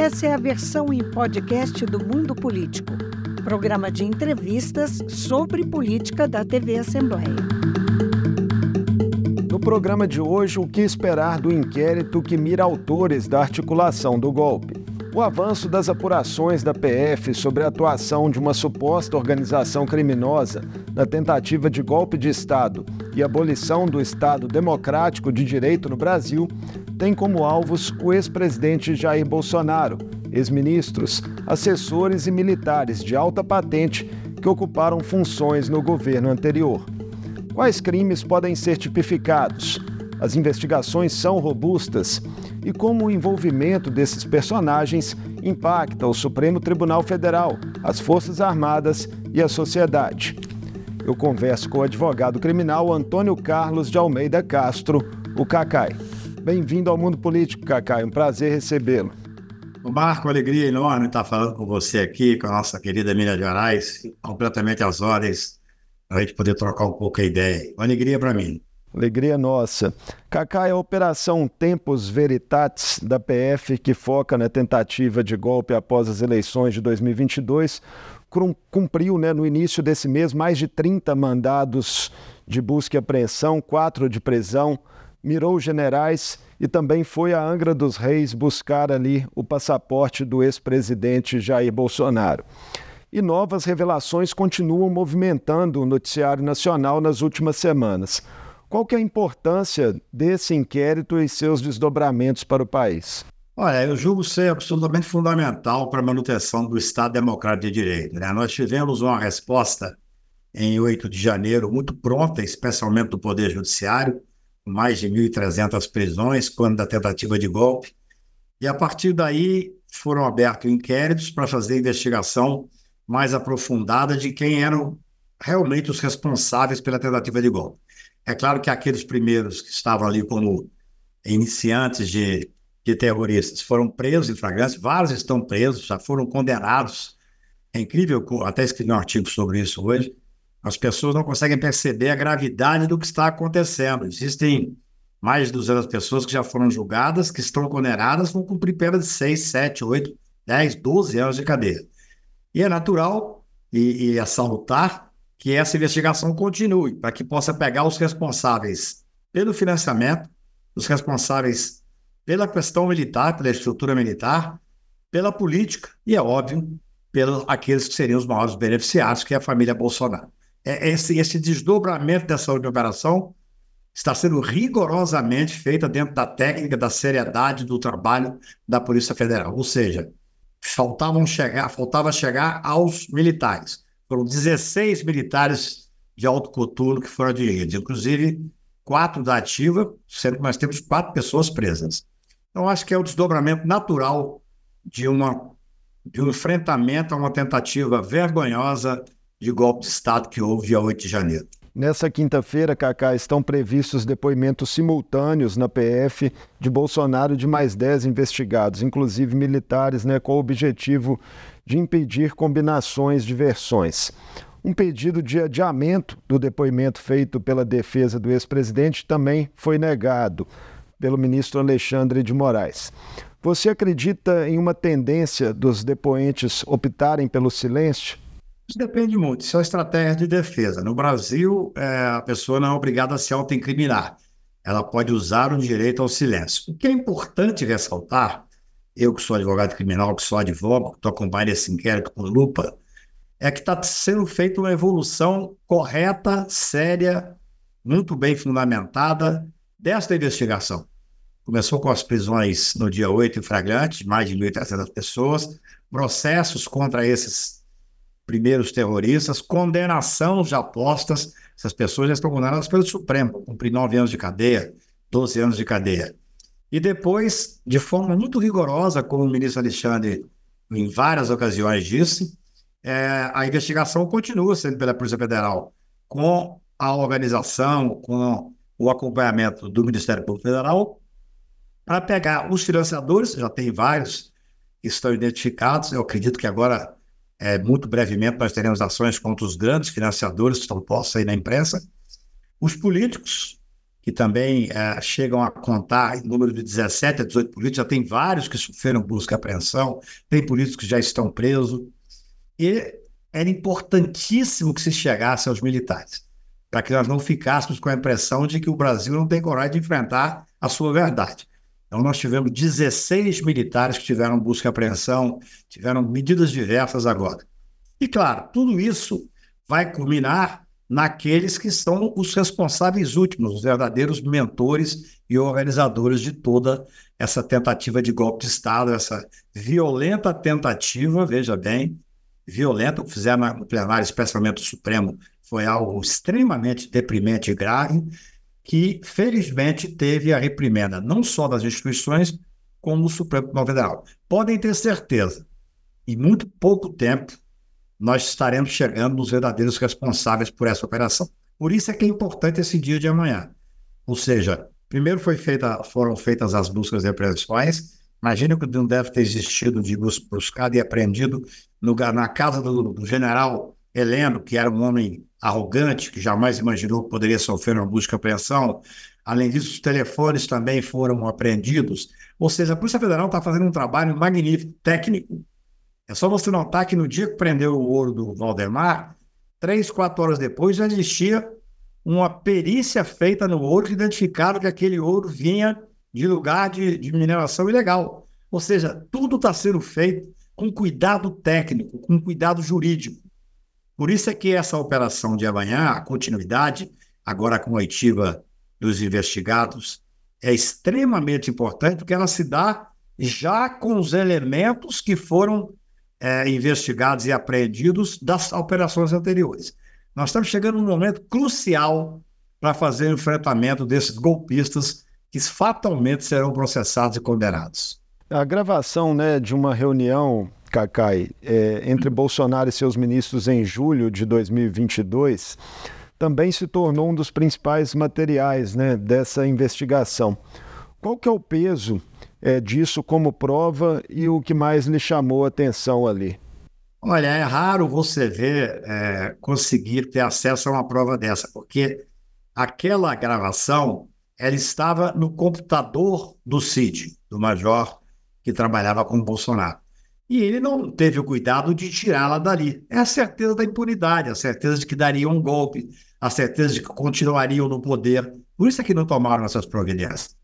Essa é a versão em podcast do Mundo Político, programa de entrevistas sobre política da TV Assembleia. No programa de hoje, o que esperar do inquérito que mira autores da articulação do golpe? O avanço das apurações da PF sobre a atuação de uma suposta organização criminosa na tentativa de golpe de Estado e abolição do Estado democrático de direito no Brasil tem como alvos o ex-presidente Jair Bolsonaro, ex-ministros, assessores e militares de alta patente que ocuparam funções no governo anterior. Quais crimes podem ser tipificados? As investigações são robustas e como o envolvimento desses personagens impacta o Supremo Tribunal Federal, as Forças Armadas e a sociedade. Eu converso com o advogado criminal Antônio Carlos de Almeida Castro, o Cacai. Bem-vindo ao Mundo Político, Cacai. Um prazer recebê-lo. Marco, alegria enorme estar falando com você aqui, com a nossa querida Minas Gerais, completamente às ordens, para a gente poder trocar um pouco a ideia. Uma alegria para mim. Alegria nossa. Cacá, a Operação Tempos Veritatis da PF, que foca na tentativa de golpe após as eleições de 2022, cumpriu né, no início desse mês mais de 30 mandados de busca e apreensão, quatro de prisão, mirou generais e também foi a Angra dos Reis buscar ali o passaporte do ex-presidente Jair Bolsonaro. E novas revelações continuam movimentando o noticiário nacional nas últimas semanas. Qual que é a importância desse inquérito e seus desdobramentos para o país? Olha, eu julgo ser absolutamente fundamental para a manutenção do Estado Democrático de Direito. Né? Nós tivemos uma resposta em 8 de janeiro muito pronta, especialmente do Poder Judiciário, com mais de 1.300 prisões quando da tentativa de golpe. E a partir daí foram abertos inquéritos para fazer investigação mais aprofundada de quem eram realmente os responsáveis pela tentativa de golpe. É claro que aqueles primeiros que estavam ali como iniciantes de, de terroristas foram presos em flagrância, vários estão presos, já foram condenados. É incrível, até escrevi um artigo sobre isso hoje. As pessoas não conseguem perceber a gravidade do que está acontecendo. Existem mais de 200 pessoas que já foram julgadas, que estão condenadas, vão cumprir pena de 6, 7, 8, 10, 12 anos de cadeia. E é natural e, e é salutar que essa investigação continue, para que possa pegar os responsáveis pelo financiamento, os responsáveis pela questão militar, pela estrutura militar, pela política e, é óbvio, pelos aqueles que seriam os maiores beneficiados, que é a família Bolsonaro. É, esse, esse desdobramento dessa operação está sendo rigorosamente feita dentro da técnica da seriedade do trabalho da Polícia Federal. Ou seja, faltavam chegar, faltava chegar aos militares. Foram 16 militares de alto coturno que foram dirigidos, inclusive quatro da ativa, sendo que nós temos quatro pessoas presas. Então, acho que é o desdobramento natural de, uma, de um enfrentamento a uma tentativa vergonhosa de golpe de Estado que houve dia 8 de janeiro. Nessa quinta-feira, Cacá, estão previstos depoimentos simultâneos na PF de Bolsonaro de mais 10 investigados, inclusive militares, né, com o objetivo de impedir combinações de versões. Um pedido de adiamento do depoimento feito pela defesa do ex-presidente também foi negado pelo ministro Alexandre de Moraes. Você acredita em uma tendência dos depoentes optarem pelo silêncio? Isso depende muito, isso é uma estratégia de defesa. No Brasil, é, a pessoa não é obrigada a se autoincriminar. Ela pode usar o direito ao silêncio. O que é importante ressaltar eu que sou advogado criminal, que sou advogado, que estou acompanhando esse inquérito com lupa, é que está sendo feita uma evolução correta, séria, muito bem fundamentada desta investigação. Começou com as prisões no dia 8 em flagrante, mais de 1.300 pessoas, processos contra esses primeiros terroristas, condenação de apostas, essas pessoas já estão condenadas pelo Supremo, cumprir nove anos de cadeia, 12 anos de cadeia. E depois, de forma muito rigorosa, como o ministro Alexandre em várias ocasiões disse, é, a investigação continua sendo pela Polícia Federal, com a organização, com o acompanhamento do Ministério Público Federal, para pegar os financiadores, já tem vários que estão identificados, eu acredito que agora, é, muito brevemente, nós teremos ações contra os grandes financiadores que estão postos aí na imprensa, os políticos, que também é, chegam a contar em número de 17 a 18 políticos, já tem vários que sofreram busca e apreensão, tem políticos que já estão presos. E era importantíssimo que se chegasse aos militares, para que nós não ficássemos com a impressão de que o Brasil não tem coragem de enfrentar a sua verdade. Então, nós tivemos 16 militares que tiveram busca e apreensão, tiveram medidas diversas agora. E, claro, tudo isso vai culminar naqueles que são os responsáveis últimos, os verdadeiros mentores e organizadores de toda essa tentativa de golpe de Estado, essa violenta tentativa, veja bem, violenta, o que fizeram no plenário, especialmente o Supremo, foi algo extremamente deprimente e grave, que felizmente teve a reprimenda não só das instituições, como do Supremo Tribunal Federal. Podem ter certeza, em muito pouco tempo, nós estaremos chegando nos verdadeiros responsáveis por essa operação. Por isso é que é importante esse dia de amanhã. Ou seja, primeiro feita, foram feitas as buscas e apreensões, Imagina que não deve ter existido de buscado e apreendido no, na casa do, do, general Heleno, que era um homem arrogante, que jamais imaginou que poderia sofrer uma busca e apreensão. Além disso, os telefones também foram apreendidos. Ou seja, a Polícia Federal está fazendo um trabalho magnífico, técnico. É só você notar que no dia que prendeu o ouro do Valdemar, três, quatro horas depois já existia uma perícia feita no ouro que identificaram que aquele ouro vinha de lugar de, de mineração ilegal. Ou seja, tudo está sendo feito com cuidado técnico, com cuidado jurídico. Por isso é que essa operação de amanhã, a continuidade, agora com a oitiva dos investigados, é extremamente importante, porque ela se dá já com os elementos que foram é, investigados e apreendidos das operações anteriores. Nós estamos chegando num momento crucial para fazer o enfrentamento desses golpistas que fatalmente serão processados e condenados. A gravação né, de uma reunião, Cacai, é, entre Bolsonaro e seus ministros em julho de 2022 também se tornou um dos principais materiais né, dessa investigação. Qual que é o peso é, disso como prova e o que mais lhe chamou a atenção ali? Olha, é raro você ver é, conseguir ter acesso a uma prova dessa, porque aquela gravação ela estava no computador do Cid, do major que trabalhava com o Bolsonaro. E ele não teve o cuidado de tirá-la dali. É a certeza da impunidade, a certeza de que dariam um golpe, a certeza de que continuariam no poder. Por isso é que não tomaram essas providências.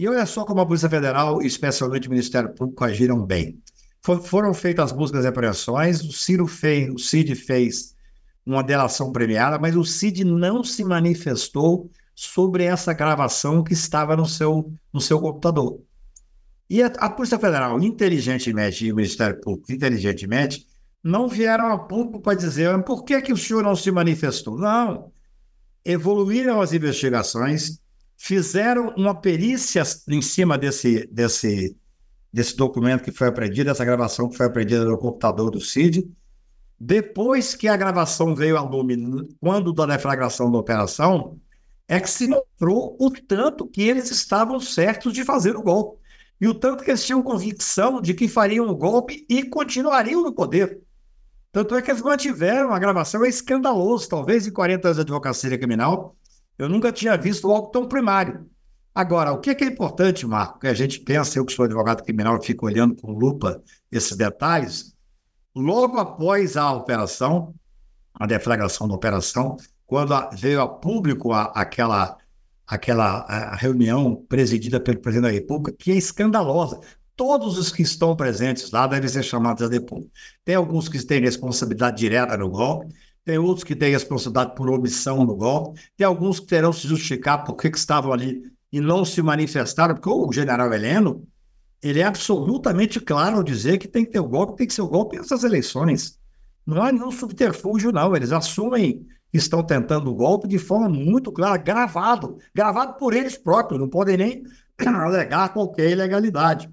E olha só como a Polícia Federal, especialmente o Ministério Público, agiram bem. For, foram feitas as buscas e apreensões, o Ciro fez, o Cid fez uma delação premiada, mas o Cid não se manifestou sobre essa gravação que estava no seu, no seu computador. E a, a Polícia Federal, inteligentemente, e o Ministério Público, inteligentemente, não vieram a público para dizer por que, que o senhor não se manifestou. Não. Evoluíram as investigações, fizeram uma perícia em cima desse, desse, desse documento que foi apreendido, dessa gravação que foi apreendida no computador do CID. Depois que a gravação veio ao lume, quando da deflagração da operação, é que se mostrou o tanto que eles estavam certos de fazer o golpe. E o tanto que eles tinham convicção de que fariam o golpe e continuariam no poder. Tanto é que eles mantiveram a gravação, é escandaloso. Talvez em 40 anos de advocacia criminal, eu nunca tinha visto algo tão primário. Agora, o que é, que é importante, Marco, que a gente pensa, eu que sou advogado criminal, fico olhando com lupa esses detalhes, logo após a operação, a deflagração da operação, quando veio a público a, aquela, aquela a reunião presidida pelo presidente da República, que é escandalosa. Todos os que estão presentes lá devem ser chamados a depor. Tem alguns que têm responsabilidade direta no golpe, tem outros que têm responsabilidade por omissão no golpe, tem alguns que terão se justificar por que estavam ali e não se manifestaram, porque o general Heleno, ele é absolutamente claro ao dizer que tem que ter o golpe, tem que ser o golpe nessas eleições. Não há nenhum subterfúgio, não. Eles assumem estão tentando o golpe de forma muito clara, gravado, gravado por eles próprios, não podem nem alegar qualquer ilegalidade.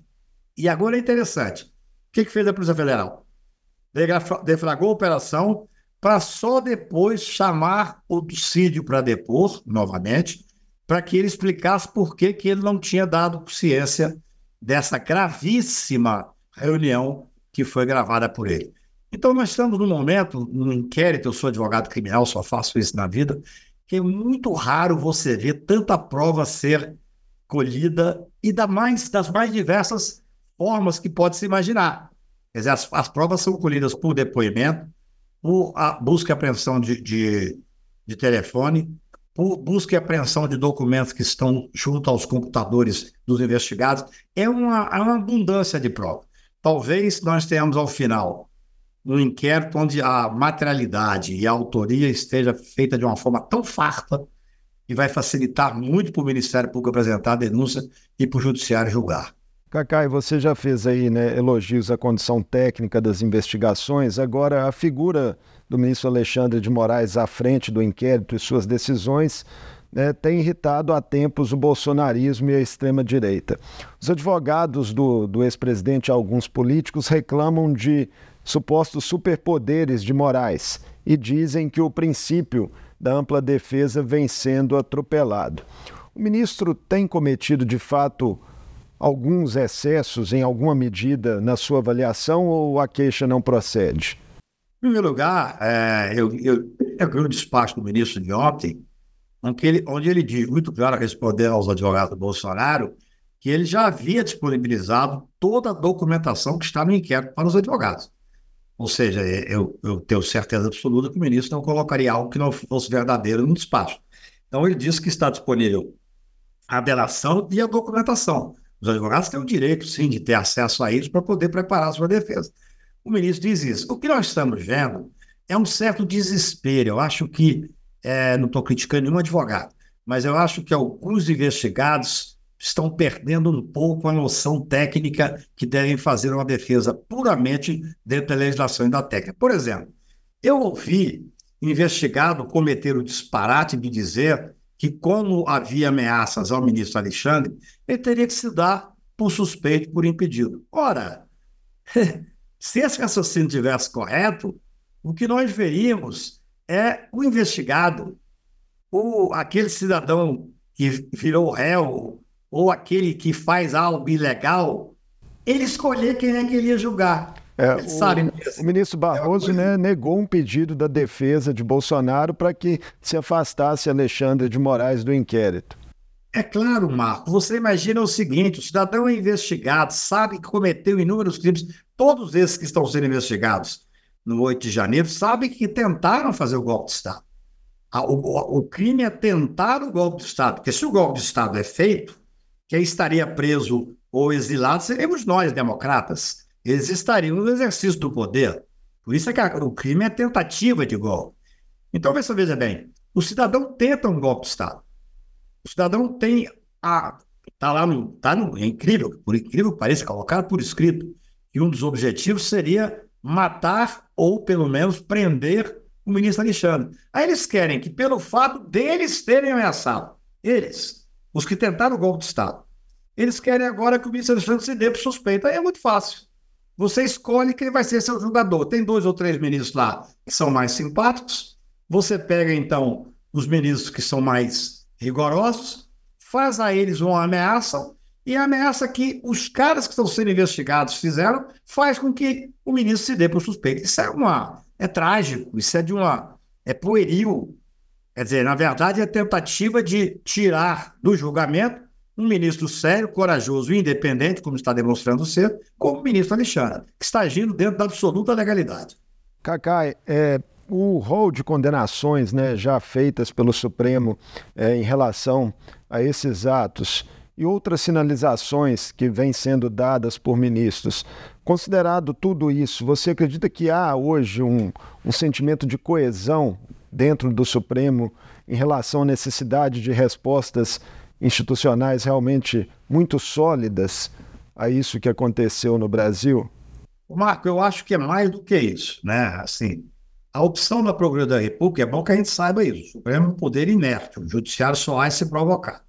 E agora é interessante, o que, que fez a Polícia Federal? Deflagrou a operação para só depois chamar o Cídio para depor, novamente, para que ele explicasse por que, que ele não tinha dado ciência dessa gravíssima reunião que foi gravada por ele. Então, nós estamos num momento, num inquérito, eu sou advogado criminal, só faço isso na vida, que é muito raro você ver tanta prova ser colhida e da mais, das mais diversas formas que pode se imaginar. Quer dizer, as, as provas são colhidas por depoimento, por busca e apreensão de, de, de telefone, por busca e apreensão de documentos que estão junto aos computadores dos investigados. É uma, é uma abundância de prova. Talvez nós tenhamos ao final um inquérito onde a materialidade e a autoria esteja feita de uma forma tão farta que vai facilitar muito para o Ministério Público apresentar a denúncia e para o Judiciário julgar. Cacai, você já fez aí né, elogios à condição técnica das investigações. Agora, a figura do ministro Alexandre de Moraes à frente do inquérito e suas decisões né, tem irritado há tempos o bolsonarismo e a extrema-direita. Os advogados do, do ex-presidente e alguns políticos reclamam de supostos superpoderes de Moraes e dizem que o princípio da ampla defesa vem sendo atropelado. O ministro tem cometido, de fato, alguns excessos em alguma medida na sua avaliação ou a queixa não procede? Em primeiro lugar, é, eu, eu, eu vi um despacho do ministro de ontem, onde ele, onde ele diz muito claro, respondendo aos advogados do Bolsonaro, que ele já havia disponibilizado toda a documentação que está no inquérito para os advogados. Ou seja, eu, eu tenho certeza absoluta que o ministro não colocaria algo que não fosse verdadeiro no despacho. Então, ele disse que está disponível a delação e a documentação. Os advogados têm o direito, sim, de ter acesso a isso para poder preparar a sua defesa. O ministro diz isso. O que nós estamos vendo é um certo desespero. Eu acho que, é, não estou criticando nenhum advogado, mas eu acho que alguns investigados estão perdendo um pouco a noção técnica que devem fazer uma defesa puramente dentro da legislação e da técnica. Por exemplo, eu ouvi investigado cometer o disparate de dizer que, como havia ameaças ao ministro Alexandre, ele teria que se dar por suspeito, por impedido. Ora, se esse raciocínio tivesse correto, o que nós veríamos é o investigado, ou aquele cidadão que virou réu, ou aquele que faz algo ilegal, ele escolher quem é que ele ia julgar. É, o, o, ministro Barroso é né, negou um pedido da defesa de Bolsonaro para que se afastasse Alexandre de Moraes do inquérito. É claro, Marco. Você imagina o seguinte: o cidadão é investigado, sabe que cometeu inúmeros crimes, todos esses que estão sendo investigados no 8 de janeiro, sabem que tentaram fazer o golpe de Estado. O, o, o crime é tentar o golpe de Estado, porque se o golpe de Estado é feito, quem estaria preso ou exilado seremos nós, democratas eles estariam no exercício do poder. Por isso é que o crime é tentativa de golpe. Então, veja bem, o cidadão tenta um golpe de Estado. O cidadão tem a. Está lá no. Tá no é incrível, por incrível que pareça, colocado por escrito, que um dos objetivos seria matar ou, pelo menos, prender o ministro Alexandre. Aí eles querem que, pelo fato deles terem ameaçado, eles, os que tentaram o golpe de Estado, eles querem agora que o ministro Alexandre se dê por suspeito. Aí é muito fácil. Você escolhe quem vai ser seu jogador. Tem dois ou três ministros lá que são mais simpáticos. Você pega, então, os ministros que são mais rigorosos, faz a eles uma ameaça, e a ameaça que os caras que estão sendo investigados fizeram faz com que o ministro se dê para o suspeito. Isso é uma. É trágico, isso é de uma. É pueril. Quer dizer, na verdade, é tentativa de tirar do julgamento um ministro sério, corajoso e independente, como está demonstrando ser, como o ministro Alexandre, que está agindo dentro da absoluta legalidade. Cacai, é, o rol de condenações né, já feitas pelo Supremo é, em relação a esses atos e outras sinalizações que vêm sendo dadas por ministros. Considerado tudo isso, você acredita que há hoje um, um sentimento de coesão dentro do Supremo em relação à necessidade de respostas institucionais realmente muito sólidas a isso que aconteceu no Brasil? Marco, eu acho que é mais do que isso, né? Assim, a opção da Procuradoria da República, é bom que a gente saiba isso, o Supremo é um poder inerte, o Judiciário só vai se provocar.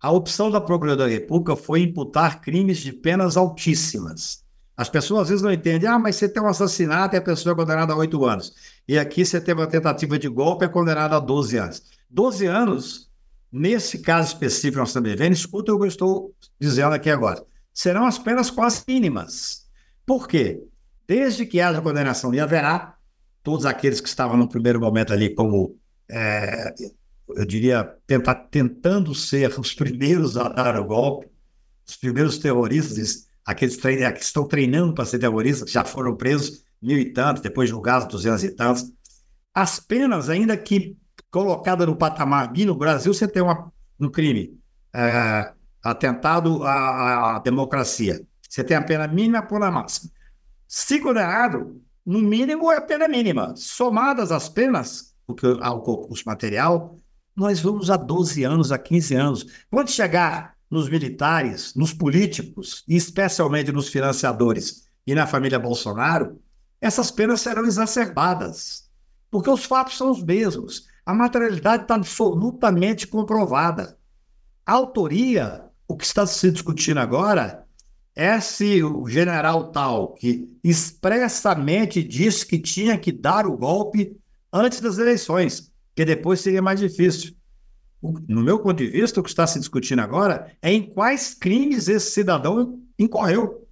A opção da Procuradoria da República foi imputar crimes de penas altíssimas. As pessoas às vezes não entendem, ah, mas você tem um assassinato e a pessoa é condenada a oito anos. E aqui você teve uma tentativa de golpe e é condenada a 12 anos. 12 anos Nesse caso específico nós estamos vivendo, escuta o que eu estou dizendo aqui agora. Serão as penas quase mínimas. Por quê? Desde que haja condenação, e haverá todos aqueles que estavam no primeiro momento ali como é, eu diria, tentando ser os primeiros a dar o golpe, os primeiros terroristas, aqueles que estão treinando para ser terroristas, que já foram presos, mil e tantos, depois julgados duzentos e tantos. As penas, ainda que colocada no patamar B, no Brasil você tem uma, um crime, é, atentado à, à, democracia. Você tem a pena mínima por a máxima. Se condenado, no mínimo é a pena mínima. Somadas as penas, porque o concurso material, nós vamos a 12 anos, a 15 anos. Quando chegar nos militares, nos políticos, e especialmente nos financiadores e na família Bolsonaro, essas penas serão exacerbadas, porque os fatos são os mesmos. A materialidade está absolutamente comprovada. A autoria, o que está se discutindo agora, é se o general tal que expressamente disse que tinha que dar o golpe antes das eleições, que depois seria mais difícil. No meu ponto de vista, o que está se discutindo agora é em quais crimes esse cidadão incorreu.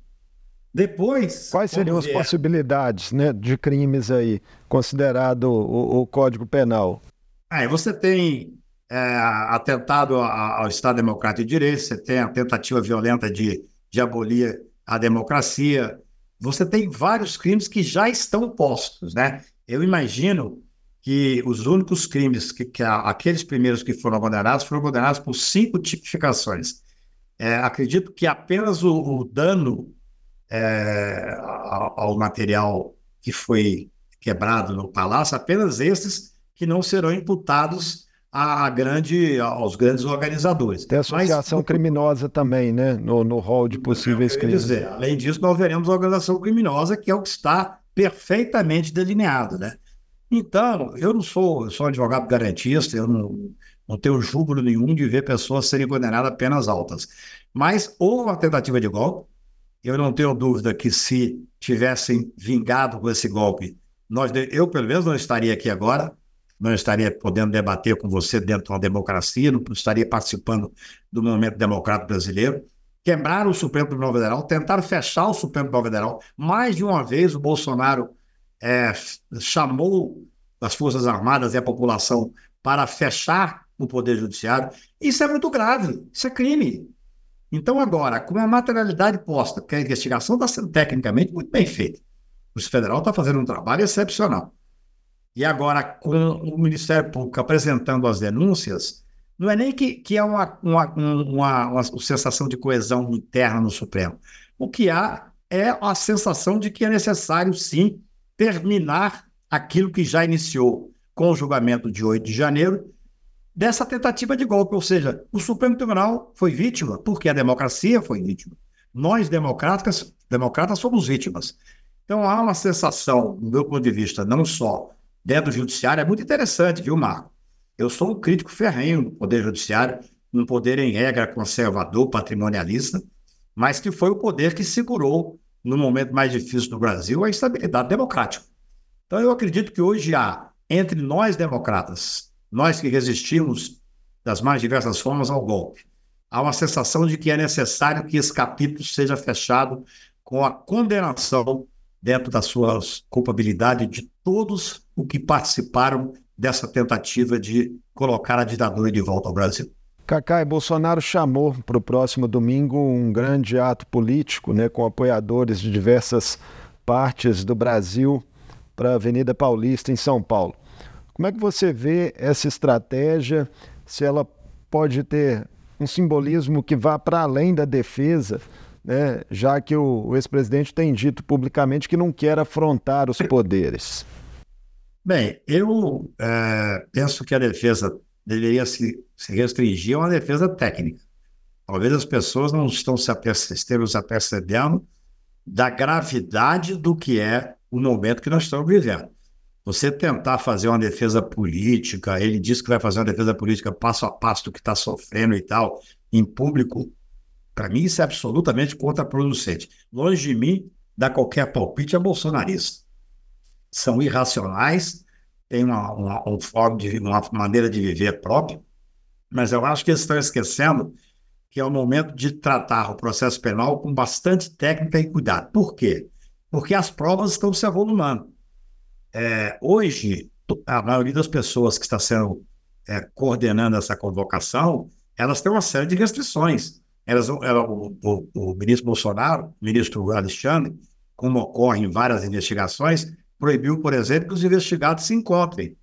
Depois. Quais seriam as possibilidades né, de crimes aí, considerado o, o Código Penal? Aí você tem é, atentado ao Estado Democrático de Direito, você tem a tentativa violenta de, de abolir a democracia, você tem vários crimes que já estão postos, né? Eu imagino que os únicos crimes, que, que aqueles primeiros que foram condenados, foram condenados por cinco tipificações. É, acredito que apenas o, o dano é, ao, ao material que foi quebrado no palácio, apenas esses que não serão imputados a, grande, aos grandes organizadores. Tem associação Mas, criminosa também, né? No, no rol de possíveis crimes. Dizer, além disso, nós veremos a organização criminosa, que é o que está perfeitamente delineado, né? Então, eu não sou, eu sou advogado garantista, eu não, não tenho júbilo nenhum de ver pessoas serem condenadas a penas altas. Mas houve uma tentativa de golpe, eu não tenho dúvida que se tivessem vingado com esse golpe, nós, eu pelo menos não estaria aqui agora, não estaria podendo debater com você dentro de uma democracia, não estaria participando do movimento democrático brasileiro. Quebraram o Supremo Tribunal Federal, tentaram fechar o Supremo Tribunal Federal. Mais de uma vez o Bolsonaro é, chamou as Forças Armadas e a população para fechar o Poder Judiciário. Isso é muito grave, isso é crime. Então, agora, com a materialidade posta, que a investigação está sendo tecnicamente muito bem feita, o Federal está fazendo um trabalho excepcional. E agora, com o Ministério Público apresentando as denúncias, não é nem que, que é uma, uma, uma, uma sensação de coesão interna no Supremo. O que há é a sensação de que é necessário, sim, terminar aquilo que já iniciou com o julgamento de 8 de janeiro dessa tentativa de golpe. Ou seja, o Supremo Tribunal foi vítima, porque a democracia foi vítima. Nós, democratas, democratas somos vítimas. Então há uma sensação, do meu ponto de vista, não só dentro do judiciário é muito interessante, viu, Marco? Eu sou um crítico ferrenho do poder judiciário, um poder em regra conservador, patrimonialista, mas que foi o poder que segurou, no momento mais difícil do Brasil, a estabilidade democrática. Então, eu acredito que hoje há, entre nós democratas, nós que resistimos das mais diversas formas ao golpe, há uma sensação de que é necessário que esse capítulo seja fechado com a condenação dentro da sua culpabilidade de todos os que participaram dessa tentativa de colocar a ditadura de volta ao Brasil. Cacai, Bolsonaro chamou para o próximo domingo um grande ato político, né, com apoiadores de diversas partes do Brasil para a Avenida Paulista, em São Paulo. Como é que você vê essa estratégia? Se ela pode ter um simbolismo que vá para além da defesa né, já que o, o ex-presidente tem dito publicamente que não quer afrontar os poderes? Bem, eu é, penso que a defesa deveria se, se restringir a uma defesa técnica. Talvez as pessoas não estão se estejam se apercebendo da gravidade do que é o momento que nós estamos vivendo. Você tentar fazer uma defesa política, ele diz que vai fazer uma defesa política passo a passo do que está sofrendo e tal, em público, para mim, isso é absolutamente contraproducente. Longe de mim dar qualquer palpite a bolsonarista. São irracionais, têm uma, uma, um forma de, uma maneira de viver própria, mas eu acho que eles estão esquecendo que é o momento de tratar o processo penal com bastante técnica e cuidado. Por quê? Porque as provas estão se avolumando. É, hoje, a maioria das pessoas que está sendo é, coordenando essa convocação, elas têm uma série de restrições. Elas, ela, o, o, o, ministro Bolsonaro, o ministro Alexandre, como ocorre em várias investigações, proibiu, por exemplo, que os investigados se encontrem.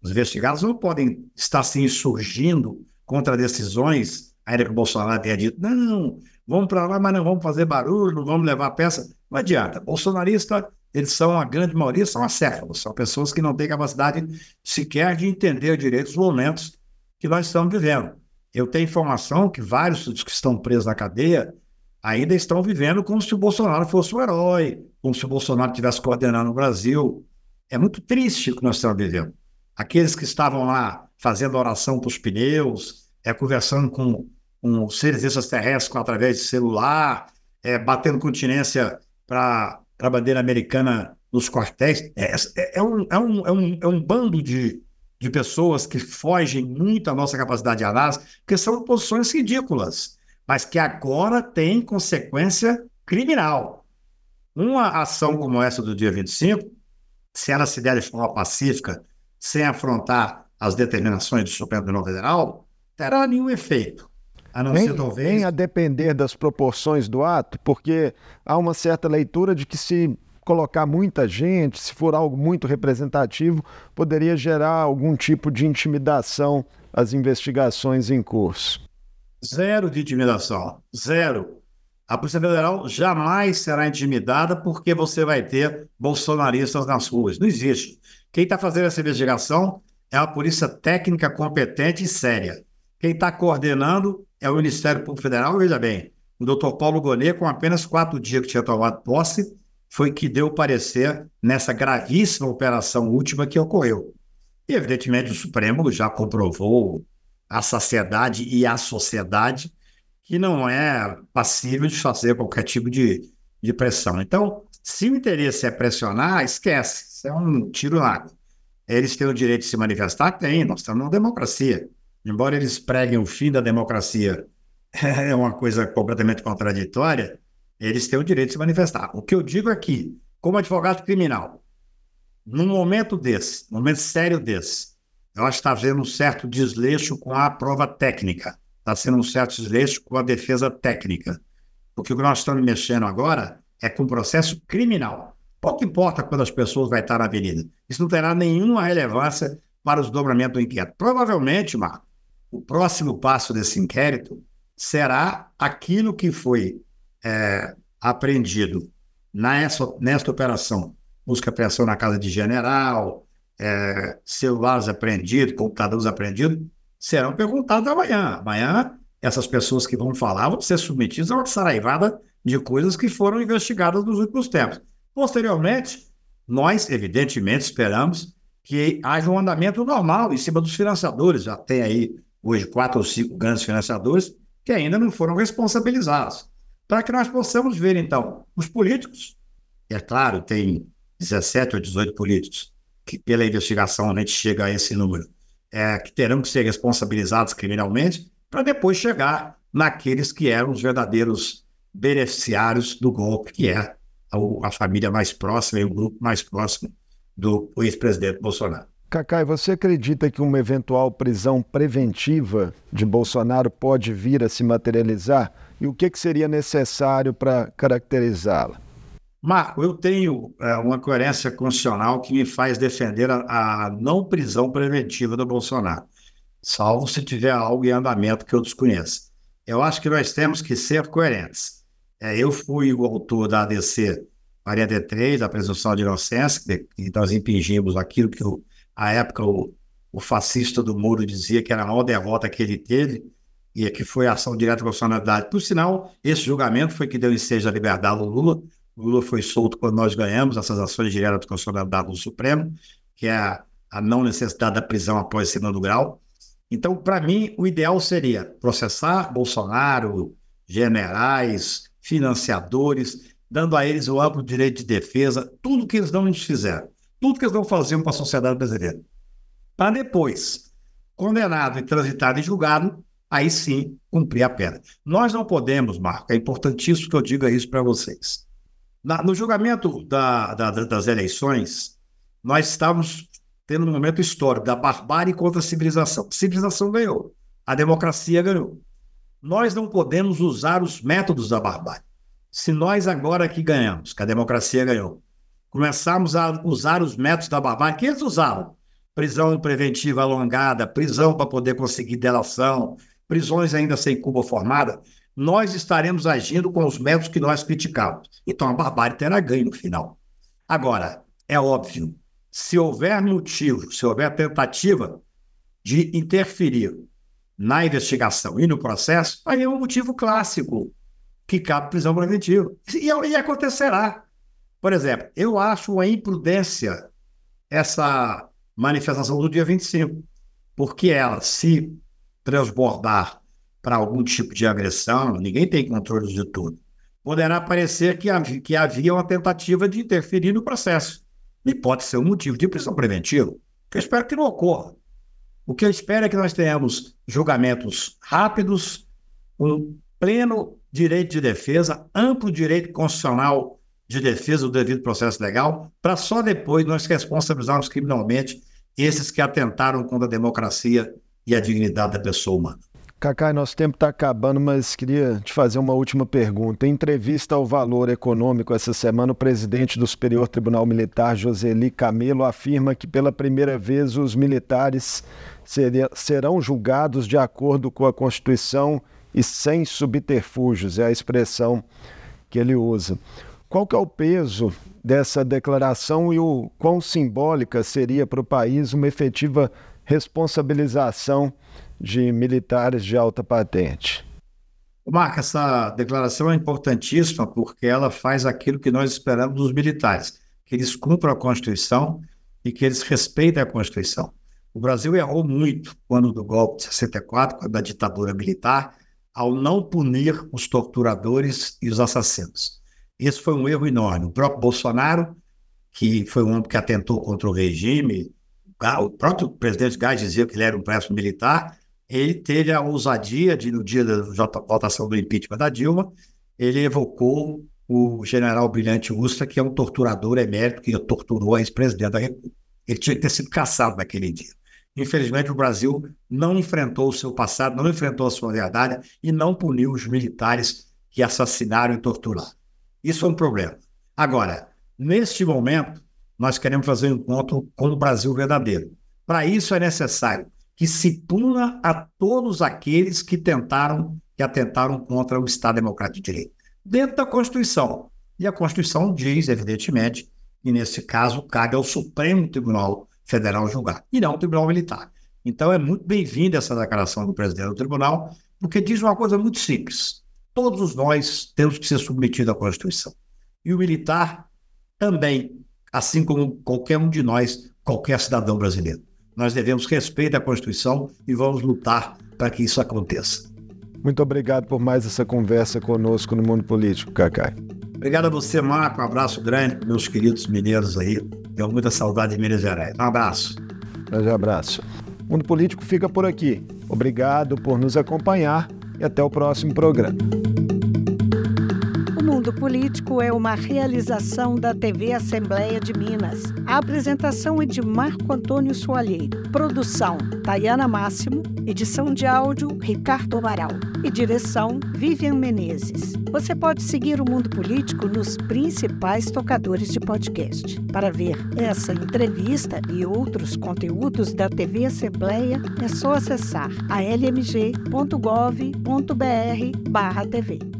Os investigados não podem estar se insurgindo contra decisões, ainda que o Bolsonaro tenha dito, não, vamos para lá, mas não vamos fazer barulho, não vamos levar peça. Não adianta. Bolsonarista, eles são, a grande maioria, são acéfalos, são pessoas que não têm capacidade sequer de entender direito os momentos que nós estamos vivendo. Eu tenho informação que vários dos que estão presos na cadeia ainda estão vivendo como se o Bolsonaro fosse um herói, como se o Bolsonaro estivesse coordenando o Brasil. É muito triste o que nós estamos vivendo. Aqueles que estavam lá fazendo oração para os pneus, é, conversando com, com seres extraterrestres através de celular, é, batendo continência para a bandeira americana nos quartéis. É, é, é, um, é, um, é, um, é um bando de, de pessoas que fogem muito à nossa capacidade de análise, que são posições ridículas, mas que agora têm consequência criminal. Uma ação como essa do dia 25, se ela se der de forma pacífica, sem afrontar as determinações do Supremo Tribunal Federal, terá nenhum efeito. A não nem, ser talvez. Nem a depender das proporções do ato, porque há uma certa leitura de que se colocar muita gente, se for algo muito representativo, poderia gerar algum tipo de intimidação às investigações em curso. Zero de intimidação. Zero. A Polícia Federal jamais será intimidada porque você vai ter bolsonaristas nas ruas. Não existe. Quem está fazendo essa investigação é a polícia técnica competente e séria. Quem está coordenando é o Ministério Público Federal, veja bem, o doutor Paulo Gonet, com apenas quatro dias que tinha tomado posse, foi que deu parecer nessa gravíssima operação última que ocorreu. E, evidentemente, o Supremo já comprovou à sociedade e à sociedade que não é passível de fazer qualquer tipo de, de pressão. Então, se o interesse é pressionar, esquece, isso é um tiro na água. Eles têm o direito de se manifestar? Tem, nós estamos numa democracia embora eles preguem o fim da democracia, é uma coisa completamente contraditória, eles têm o direito de se manifestar. O que eu digo aqui, como advogado criminal, num momento desse, num momento sério desse, que está havendo um certo desleixo com a prova técnica, está sendo um certo desleixo com a defesa técnica. Porque o que nós estamos mexendo agora é com o processo criminal. Pouco importa quando as pessoas vão estar na avenida. Isso não terá nenhuma relevância para o desdobramento do inquérito. Provavelmente, Marco, o próximo passo desse inquérito será aquilo que foi é, apreendido nessa, nesta operação, busca apreensão na casa de general, é, celulares apreendidos, computadores apreendidos, serão perguntados amanhã. Amanhã, essas pessoas que vão falar vão ser submetidas a uma saraivada de coisas que foram investigadas nos últimos tempos. Posteriormente, nós, evidentemente, esperamos que haja um andamento normal em cima dos financiadores. Já tem aí hoje quatro ou cinco grandes financiadores que ainda não foram responsabilizados. Para que nós possamos ver, então, os políticos, é claro, tem 17 ou 18 políticos que, pela investigação, a gente chega a esse número, é, que terão que ser responsabilizados criminalmente, para depois chegar naqueles que eram os verdadeiros beneficiários do golpe, que é a, a família mais próxima e o grupo mais próximo do ex-presidente Bolsonaro. Cacai, você acredita que uma eventual prisão preventiva de Bolsonaro pode vir a se materializar? E o que, que seria necessário para caracterizá-la? Marco, eu tenho é, uma coerência constitucional que me faz defender a, a, não prisão preventiva do Bolsonaro, salvo se tiver algo em andamento que eu desconheça. Eu acho que nós temos que ser coerentes. É, eu fui o autor da ADC 43, da presunção de inocência, e nós impingimos aquilo que à época, o, o fascista do Moro dizia que era a maior derrota que ele teve e que foi a ação direta a personalidade. Por sinal, esse julgamento foi que deu ensejo à liberdade do Lula. Lula foi solto quando nós ganhamos essas ações diretas de constitucionalidade do Supremo, que é a, a não necessidade da prisão após segundo grau. Então, para mim, o ideal seria processar Bolsonaro, generais, financiadores, dando a eles o amplo direito de defesa, tudo que eles não fizeram tudo que eles vão fazer para a sociedade brasileira. Para depois, condenado e transitado e julgado, aí sim cumprir a pena. Nós não podemos, Marco, é importantíssimo que eu diga isso para vocês. Na, no julgamento da, da, das eleições, nós estávamos tendo um momento histórico da barbárie contra a civilização. Civilização ganhou, a democracia ganhou. Nós não podemos usar os métodos da barbárie. Se nós agora que ganhamos, que a democracia ganhou, começarmos a usar os métodos da barbárie que eles usavam, prisão preventiva alongada, prisão para poder conseguir delação, prisões ainda sem culpa formada, nós estaremos agindo com os métodos que nós criticamos. Então a barbárie terá ganho no final. Agora, é óbvio, se houver motivo, se houver tentativa de interferir na investigação e no processo, aí é um motivo clássico que cabe prisão preventiva. E, e acontecerá. Por exemplo, eu acho uma imprudência essa manifestação do dia 25, porque ela, se transbordar para algum tipo de agressão, ninguém tem controle de tudo, poderá parecer que havia, que havia uma tentativa de interferir no processo. E pode ser um motivo de prisão preventiva, que eu espero que não ocorra. O que eu espero é que nós tenhamos julgamentos rápidos, um pleno direito de defesa, amplo direito constitucional de defesa do devido processo legal, para só depois nós responsabilizarmos criminalmente esses que atentaram contra a democracia e a dignidade da pessoa humana. Cacai, nosso tempo está acabando, mas queria te fazer uma última pergunta. Em entrevista ao Valor Econômico essa semana, o presidente do Superior Tribunal Militar, Joseli Camelo, afirma que pela primeira vez os militares seria, serão julgados de acordo com a Constituição e sem subterfúgios, é a expressão que ele usa. Qual que é o peso dessa declaração e o quão simbólica seria para o país uma efetiva responsabilização de militares de alta patente. Marca, essa declaração é importantíssima porque ela faz aquilo que nós esperamos dos militares, que eles cumpram a Constituição e que eles respeitem a Constituição. O Brasil errou muito quando do golpe de 64, quando da ditadura militar, ao não punir os torturadores e os assassinos. Esse foi um erro enorme. O próprio Bolsonaro, que foi um homem que atentou contra o regime, o próprio presidente Gás dizia que ele era um preço militar, ele teve a ousadia de, no dia da votação do impeachment da Dilma, ele evocou o general Brilhante Ustra, que é um torturador emérito que torturou a ex-presidente da República. Ele tinha que ter sido caçado naquele dia. Infelizmente, o Brasil não enfrentou o seu passado, não enfrentou a sua verdade e não puniu os militares que assassinaram e torturaram. Isso é um problema. Agora, neste momento, nós queremos fazer um encontro com o Brasil verdadeiro. Para isso é necessário que se puna a todos aqueles que tentaram, que atentaram contra o Estado Democrático de Direito, dentro da Constituição. E a Constituição diz, evidentemente, que nesse caso cabe ao Supremo Tribunal Federal julgar, e não ao Tribunal Militar. Então é muito bem-vinda essa declaração do presidente do tribunal, porque diz uma coisa muito simples. Todos nós temos que ser submetidos à Constituição. E o militar também, assim como qualquer um de nós, qualquer cidadão brasileiro. Nós devemos respeitar a Constituição e vamos lutar para que isso aconteça. Muito obrigado por mais essa conversa conosco no Mundo Político, Cacai. Obrigado a você, Marco. Um abraço grande para meus queridos mineiros aí. Tenho muita saudade de Minas Gerais. Um abraço. Um abraço. O Mundo Político fica por aqui. Obrigado por nos acompanhar e até o próximo programa. Mundo Político é uma realização da TV Assembleia de Minas. A apresentação é de Marco Antônio Soalheiro. Produção: Tayana Máximo. Edição de áudio: Ricardo Amaral. E direção: Vivian Menezes. Você pode seguir o Mundo Político nos principais tocadores de podcast. Para ver essa entrevista e outros conteúdos da TV Assembleia, é só acessar a lmg.gov.br/tv.